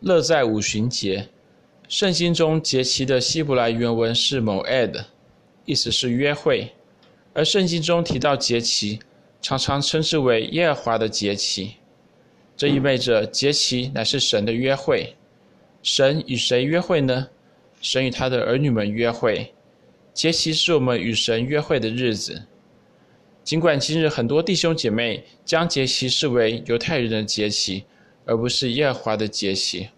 乐在五旬节，圣经中节期的希伯来原文是 moed，意思是约会，而圣经中提到节期，常常称之为耶和华的节期。这意味着节期乃是神的约会。神与谁约会呢？神与他的儿女们约会。节期是我们与神约会的日子。尽管今日很多弟兄姐妹将节期视为犹太人的节期，而不是耶和华的节期，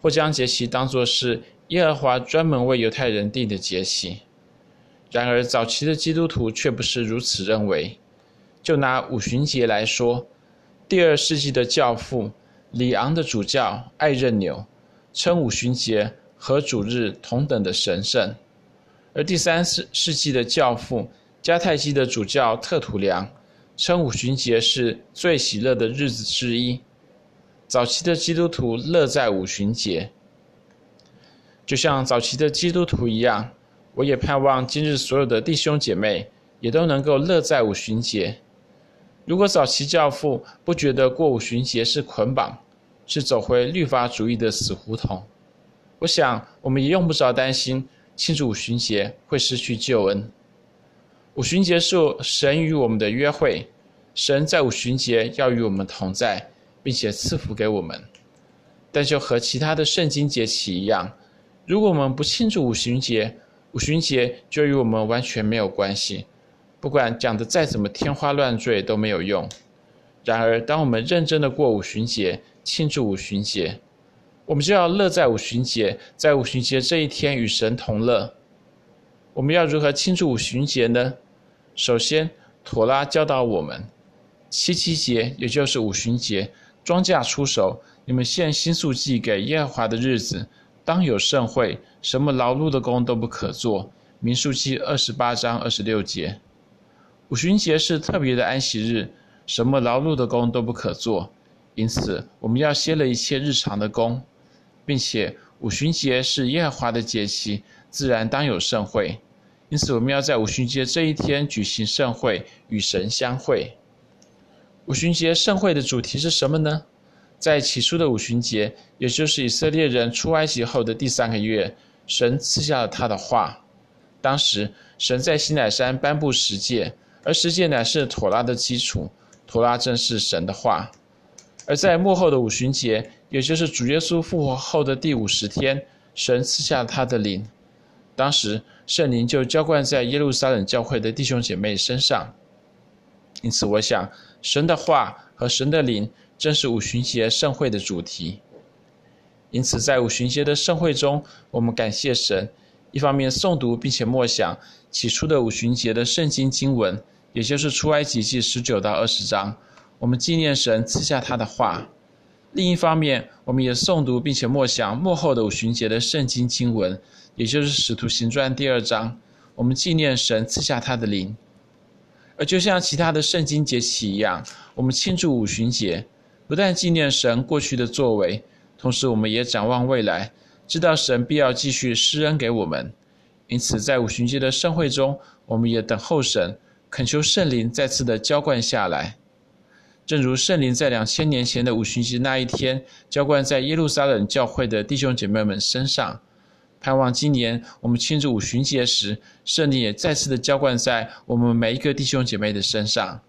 或将节期当作是耶和华专门为犹太人定的节期。然而，早期的基督徒却不是如此认为。就拿五旬节来说，第二世纪的教父里昂的主教艾任纽称五旬节和主日同等的神圣，而第三世世纪的教父迦太基的主教特土良称五旬节是最喜乐的日子之一。早期的基督徒乐在五旬节，就像早期的基督徒一样，我也盼望今日所有的弟兄姐妹也都能够乐在五旬节。如果早期教父不觉得过五旬节是捆绑，是走回律法主义的死胡同，我想我们也用不着担心庆祝五旬节会失去救恩。五旬节是神与我们的约会，神在五旬节要与我们同在。并且赐福给我们，但就和其他的圣经节期一样，如果我们不庆祝五旬节，五旬节就与我们完全没有关系。不管讲得再怎么天花乱坠都没有用。然而，当我们认真的过五旬节，庆祝五旬节，我们就要乐在五旬节，在五旬节这一天与神同乐。我们要如何庆祝五旬节呢？首先，妥拉教导我们，七七节也就是五旬节。庄稼出熟，你们献新素祭给耶和华的日子，当有盛会，什么劳碌的工都不可做。民数记二十八章二十六节。五旬节是特别的安息日，什么劳碌的工都不可做，因此我们要歇了一切日常的工，并且五旬节是耶和华的节期，自然当有盛会，因此我们要在五旬节这一天举行盛会，与神相会。五旬节盛会的主题是什么呢？在起初的五旬节，也就是以色列人出埃及后的第三个月，神赐下了他的话。当时，神在西乃山颁布十诫，而十诫乃是妥拉的基础，妥拉正是神的话。而在末后的五旬节，也就是主耶稣复活后的第五十天，神赐下了他的灵。当时，圣灵就浇灌在耶路撒冷教会的弟兄姐妹身上。因此，我想。神的话和神的灵正是五旬节盛会的主题。因此，在五旬节的盛会中，我们感谢神，一方面诵读并且默想起初的五旬节的圣经经文，也就是出埃及记十九到二十章，我们纪念神赐下他的话；另一方面，我们也诵读并且默想末后的五旬节的圣经经文，也就是使徒行传第二章，我们纪念神赐下他的灵。而就像其他的圣经节期一样，我们庆祝五旬节，不但纪念神过去的作为，同时我们也展望未来，知道神必要继续施恩给我们。因此，在五旬节的盛会中，我们也等候神，恳求圣灵再次的浇灌下来，正如圣灵在两千年前的五旬节那一天，浇灌在耶路撒冷教会的弟兄姐妹们身上。盼望今年我们庆祝五旬节时，圣灵也再次的浇灌在我们每一个弟兄姐妹的身上。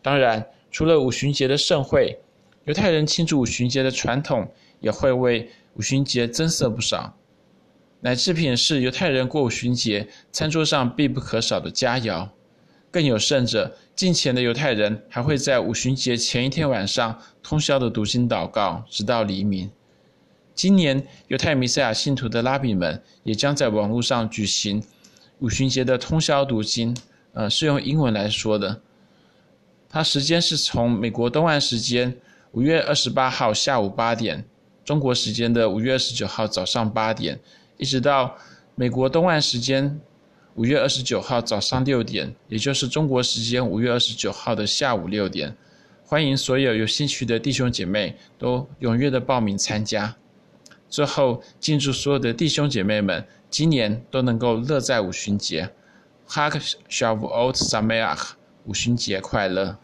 当然，除了五旬节的盛会，犹太人庆祝五旬节的传统也会为五旬节增色不少。奶制品是犹太人过五旬节餐桌上必不可少的佳肴。更有甚者，敬虔的犹太人还会在五旬节前一天晚上通宵的读经祷告，直到黎明。今年犹太弥赛亚信徒的拉比们也将在网络上举行五旬节的通宵读经，呃，是用英文来说的。它时间是从美国东岸时间五月二十八号下午八点，中国时间的五月二十九号早上八点，一直到美国东岸时间五月二十九号早上六点，也就是中国时间五月二十九号的下午六点。欢迎所有有兴趣的弟兄姐妹都踊跃的报名参加。最后，敬祝所有的弟兄姐妹们今年都能够乐在五旬节 h a k s h a v o t Sameach，五旬节快乐！